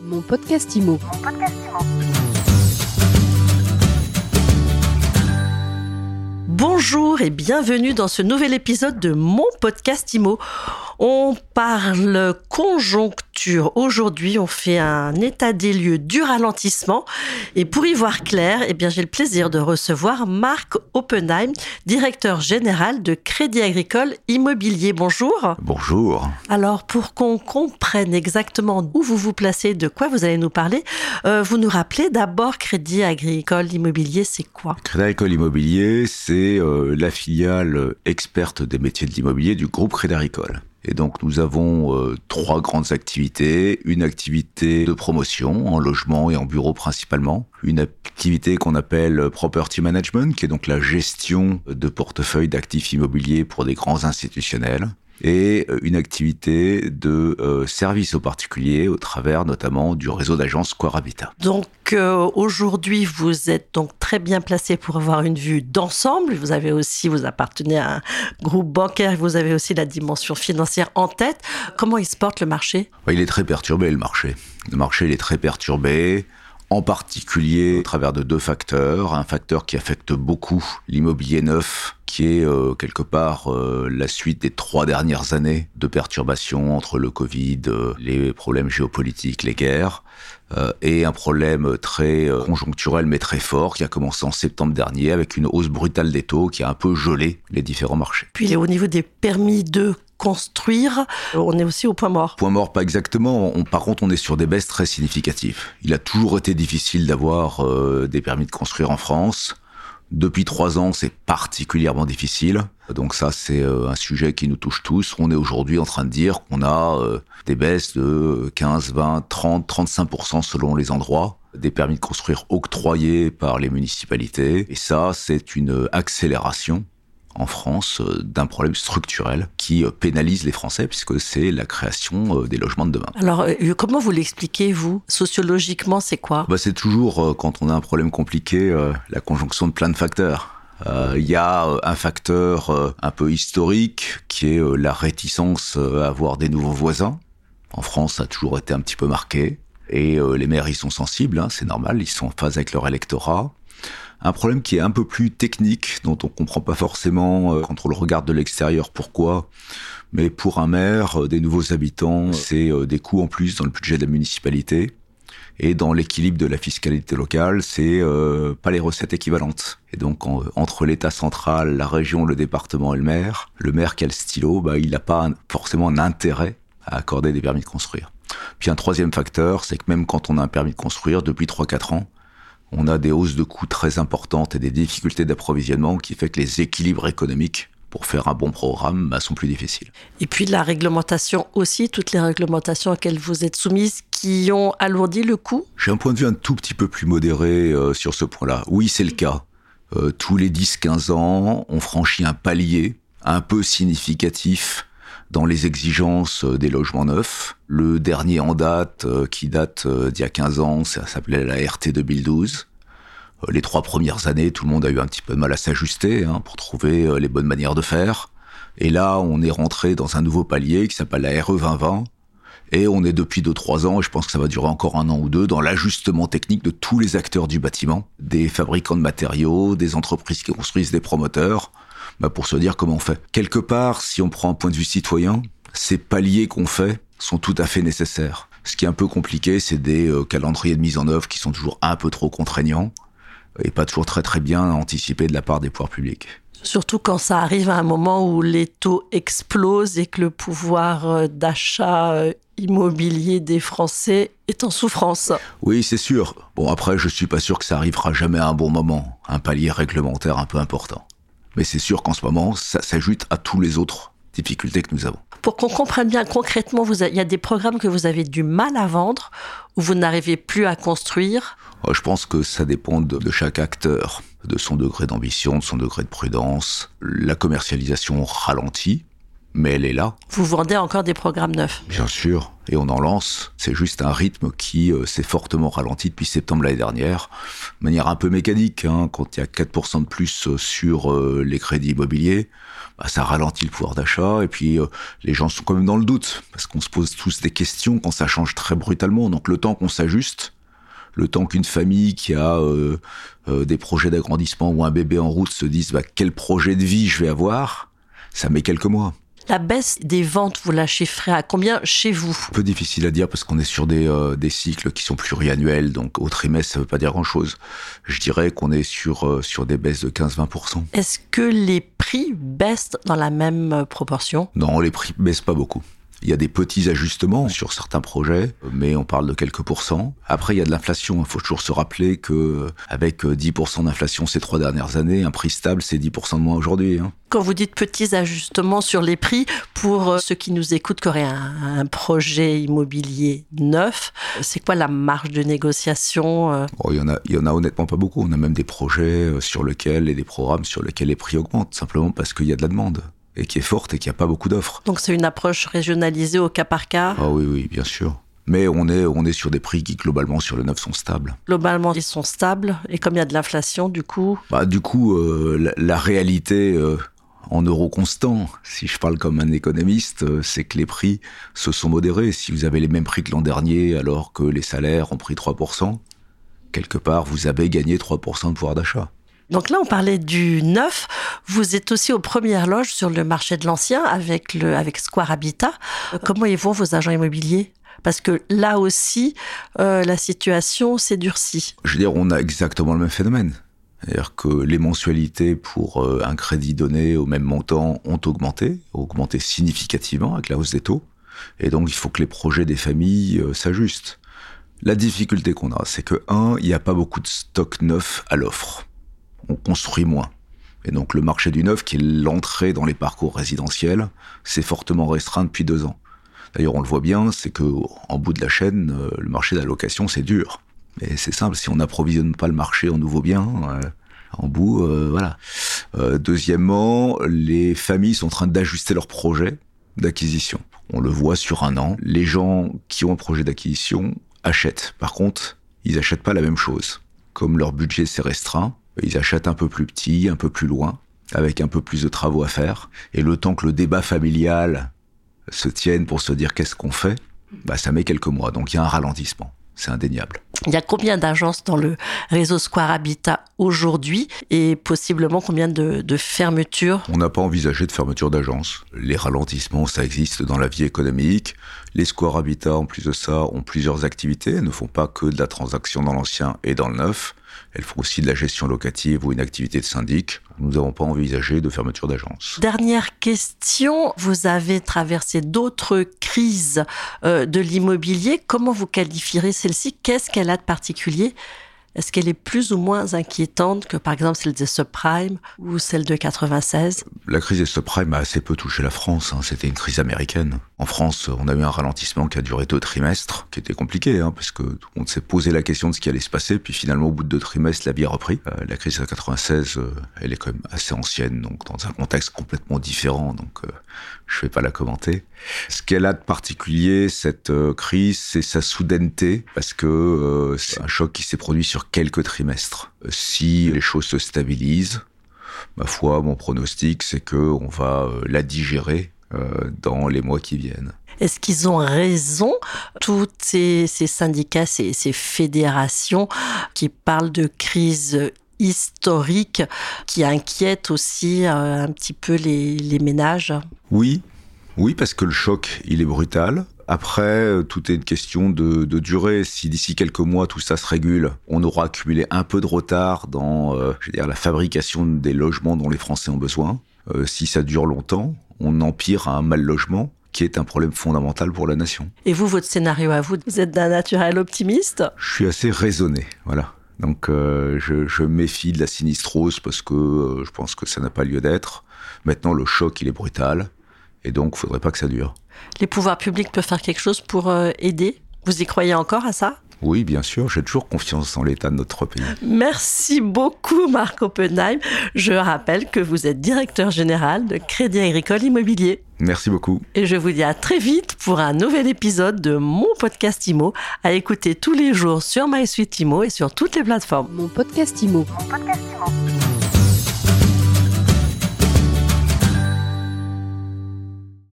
Mon podcast IMO. Bonjour et bienvenue dans ce nouvel épisode de mon podcast IMO. On parle conjoncture. Aujourd'hui, on fait un état des lieux du ralentissement. Et pour y voir clair, eh bien, j'ai le plaisir de recevoir Marc Oppenheim, directeur général de Crédit Agricole Immobilier. Bonjour. Bonjour. Alors, pour qu'on comprenne exactement où vous vous placez, de quoi vous allez nous parler, euh, vous nous rappelez d'abord Crédit Agricole Immobilier, c'est quoi? Crédit Agricole Immobilier, c'est euh, la filiale experte des métiers de l'immobilier du groupe Crédit Agricole. Et donc nous avons euh, trois grandes activités. Une activité de promotion en logement et en bureau principalement. Une activité qu'on appelle property management, qui est donc la gestion de portefeuilles d'actifs immobiliers pour des grands institutionnels et euh, une activité de euh, service aux particuliers au travers notamment du réseau d'agences Habitat. Donc euh, aujourd'hui, vous êtes donc très bien placé pour avoir une vue d'ensemble. Vous avez aussi, vous appartenez à un groupe bancaire, vous avez aussi la dimension financière en tête. Comment il se porte le marché? Il est très perturbé le marché. Le marché il est très perturbé en particulier au travers de deux facteurs. Un facteur qui affecte beaucoup l'immobilier neuf, qui est euh, quelque part euh, la suite des trois dernières années de perturbations entre le Covid, euh, les problèmes géopolitiques, les guerres, et un problème très conjoncturel mais très fort qui a commencé en septembre dernier avec une hausse brutale des taux qui a un peu gelé les différents marchés. Puis au niveau des permis de construire, on est aussi au point mort. Point mort, pas exactement. Par contre, on est sur des baisses très significatives. Il a toujours été difficile d'avoir euh, des permis de construire en France. Depuis trois ans, c'est particulièrement difficile. Donc ça, c'est euh, un sujet qui nous touche tous. On est aujourd'hui en train de dire qu'on a euh, des baisses de 15, 20, 30, 35% selon les endroits des permis de construire octroyés par les municipalités. Et ça, c'est une accélération en France euh, d'un problème structurel qui euh, pénalise les Français puisque c'est la création euh, des logements de demain. Alors, comment vous l'expliquez, vous? Sociologiquement, c'est quoi? Bah, C'est toujours, quand on a un problème compliqué, la conjonction de plein de facteurs. Il y a un facteur un peu historique qui est la réticence à avoir des nouveaux voisins. En France, ça a toujours été un petit peu marqué. Et les maires, ils sont sensibles, hein, c'est normal, ils sont en phase avec leur électorat. Un problème qui est un peu plus technique, dont on comprend pas forcément euh, quand on le regarde de l'extérieur pourquoi. Mais pour un maire, euh, des nouveaux habitants, c'est euh, des coûts en plus dans le budget de la municipalité. Et dans l'équilibre de la fiscalité locale, c'est pas les recettes équivalentes. Et donc entre l'État central, la région, le département et le maire, le maire qui a le stylo, bah, il n'a pas forcément un intérêt à accorder des permis de construire. Puis un troisième facteur, c'est que même quand on a un permis de construire, depuis 3-4 ans, on a des hausses de coûts très importantes et des difficultés d'approvisionnement qui fait que les équilibres économiques pour faire un bon programme bah, sont plus difficiles. Et puis la réglementation aussi, toutes les réglementations auxquelles vous êtes soumises qui ont alourdi le coût? J'ai un point de vue un tout petit peu plus modéré euh, sur ce point-là. Oui, c'est le cas. Euh, tous les 10-15 ans, on franchit un palier un peu significatif dans les exigences euh, des logements neufs. Le dernier en date, euh, qui date euh, d'il y a 15 ans, ça s'appelait la RT 2012. Les trois premières années, tout le monde a eu un petit peu de mal à s'ajuster hein, pour trouver les bonnes manières de faire. Et là, on est rentré dans un nouveau palier qui s'appelle la RE 2020. Et on est depuis 2-3 ans, et je pense que ça va durer encore un an ou deux, dans l'ajustement technique de tous les acteurs du bâtiment, des fabricants de matériaux, des entreprises qui construisent des promoteurs, bah pour se dire comment on fait. Quelque part, si on prend un point de vue citoyen, ces paliers qu'on fait sont tout à fait nécessaires. Ce qui est un peu compliqué, c'est des euh, calendriers de mise en œuvre qui sont toujours un peu trop contraignants et pas toujours très très bien anticipés de la part des pouvoirs publics. Surtout quand ça arrive à un moment où les taux explosent et que le pouvoir euh, d'achat euh, immobilier des Français est en souffrance. Oui, c'est sûr. Bon, après, je suis pas sûr que ça arrivera jamais à un bon moment. Un palier réglementaire un peu important. Mais c'est sûr qu'en ce moment, ça s'ajoute à tous les autres difficultés que nous avons. Pour qu'on comprenne bien concrètement, vous il y a des programmes que vous avez du mal à vendre, ou vous n'arrivez plus à construire oh, Je pense que ça dépend de, chaque acteur, de son degré d'ambition, de son degré de prudence. La commercialisation ralentit, mais elle est là. Vous vendez encore des programmes neufs Bien sûr, et on en lance. C'est juste un rythme qui euh, s'est fortement ralenti depuis septembre l'année dernière, de manière un peu mécanique. Hein, quand il y a 4% de plus euh, sur euh, les crédits immobiliers, bah, ça ralentit le pouvoir d'achat, et puis les gens sont quand même dans le doute, parce qu'on se pose tous des questions quand ça change très brutalement. Donc le temps qu'on s'ajuste, le temps qu'une famille qui a des projets d'agrandissement ou un bébé en route se dise bah, quel projet de vie je vais avoir, ça met quelques mois. La baisse des ventes, vous la chiffrez à combien chez vous? Un peu difficile à dire parce qu'on est sur des, euh, des cycles qui sont pluriannuels, donc au trimestre, ça veut pas dire grand-chose. Je dirais qu'on est sur, euh, sur des baisses de 15-20%. Est-ce que les prix baissent dans la même euh, proportion? Non, les prix baissent pas beaucoup. Il y a des petits ajustements sur certains projets, mais on parle de quelques pourcents. Après, il y a de l'inflation. Il faut toujours se rappeler que avec 10% d'inflation ces trois dernières années, un prix stable, c'est 10% de moins aujourd'hui. Hein. Quand vous dites petits ajustements sur les prix, pour euh, ceux qui nous écoutent, qui auraient un, projet immobilier neuf, c'est quoi la marge de négociation euh? Il, y en a, il y en a honnêtement pas beaucoup. On a même des projets euh, sur lesquels et des programmes sur lesquels les prix augmentent, simplement parce qu'il y a de la demande et qui est forte et qui a pas beaucoup d'offres. Donc c'est une approche régionalisée au cas par cas? Ah oui, oui, bien sûr. Mais on est, on est sur des prix qui, globalement, sur le neuf, sont stables. Globalement, ils sont stables. Et comme il y a de l'inflation, du coup? Bah, Du coup, euh, la, réalité euh, en euros constants, si je parle comme un économiste, euh, c'est que les prix se sont modérés. Si vous avez les mêmes prix que l'an dernier, alors que les salaires ont pris 3%, quelque part, vous avez gagné 3% de pouvoir d'achat. Donc là, on parlait du neuf. Vous êtes aussi aux premières loges sur le marché de l'ancien avec, avec Square Habitat. Euh, comment y vont vos agents immobiliers? Parce que là aussi, euh, la situation s'est durcie. Je veux dire, on a exactement le même phénomène. C'est-à-dire que les mensualités pour euh, un crédit donné au même montant ont augmenté, augmenté significativement avec la hausse des taux. Et donc, il faut que les projets des familles s'ajustent. La difficulté qu'on a, c'est que, un, il n'y a pas beaucoup de stock neuf à l'offre on construit moins. Et donc le marché du neuf, qui est l'entrée dans les parcours résidentiels, s'est fortement restreint depuis deux ans. D'ailleurs, on le voit bien, c'est que en bout de la chaîne, euh, le marché de la location, c'est dur. Et c'est simple, si on n'approvisionne pas le marché en nouveaux biens, euh, en bout, euh, voilà. deuxièmement, les familles sont en train d'ajuster leurs projets d'acquisition. On le voit sur un an. Les gens qui ont un projet d'acquisition achètent. Par contre, ils n'achètent pas la même chose. Comme leur budget s'est restreint, ils achètent un peu plus petit, un peu plus loin, avec un peu plus de travaux à faire. Et le temps que le débat familial se tienne pour se dire qu'est-ce qu'on fait, bah, ça met quelques mois. Donc il y a un ralentissement. C'est indéniable. Il y a combien d'agences dans le réseau Square Habitat aujourd'hui et possiblement combien de, de fermetures? On n'a pas envisagé de fermeture d'agences. Les ralentissements, ça existe dans la vie économique. Les Square Habitat, en plus de ça, ont plusieurs activités. Elles ne font pas que de la transaction dans l'ancien et dans le neuf. Elles font aussi de la gestion locative ou une activité de syndic. Nous n'avons pas envisagé de fermeture d'agence. Dernière question, vous avez traversé d'autres crises euh, de l'immobilier. Comment vous qualifierez celle-ci? Qu'est-ce qu'elle a de particulier? Est-ce qu'elle est plus ou moins inquiétante que par exemple celle des subprimes ou celle de 96 La crise des subprimes a assez peu touché la France. Hein. C'était une crise américaine. En France, on a eu un ralentissement qui a duré deux trimestres, qui était compliqué, hein, parce que on s'est posé la question de ce qui allait se passer, puis finalement au bout de deux trimestres, la vie a repris. Euh, la crise de 96, euh, elle est quand même assez ancienne, donc dans un contexte complètement différent, donc euh, je vais pas la commenter. Ce qu'elle a de particulier, cette crise, c'est sa soudaineté, parce que c'est un choc qui s'est produit sur quelques trimestres. Si les choses se stabilisent, ma foi, mon pronostic, c'est que on va la digérer euh, dans les mois qui viennent. Est-ce qu'ils ont raison, tous ces, syndicats, ces, fédérations qui parlent de crise historique, qui inquiètent aussi euh, un petit peu les, ménages? Oui, oui, parce que le choc, il est brutal. Après, euh, tout est une question de, durée. Si d'ici quelques mois tout ça se régule, on aura accumulé un peu de retard dans, je veux dire, la fabrication des logements dont les Français ont besoin. si ça dure longtemps, on empire un mal logement qui est un problème fondamental pour la nation. Et vous, votre scénario à vous, vous êtes d'un naturel optimiste? Je suis assez raisonné, voilà. Donc euh, je, méfie de la sinistrose parce que euh, je pense que ça n'a pas lieu d'être. Maintenant, le choc, il est brutal. Et donc, il faudrait pas que ça dure. Les pouvoirs publics peuvent faire quelque chose pour euh, aider? Vous y croyez encore à ça? Oui, bien sûr, j'ai toujours confiance en l'état de notre pays. Merci beaucoup Marc Oppenheim. Je rappelle que vous êtes directeur général de Crédit Agricole Immobilier. Merci beaucoup. Et je vous dis à très vite pour un nouvel épisode de mon podcast IMO à écouter tous les jours sur MySuite IMO et sur toutes les plateformes. Mon podcast IMO. Mon podcast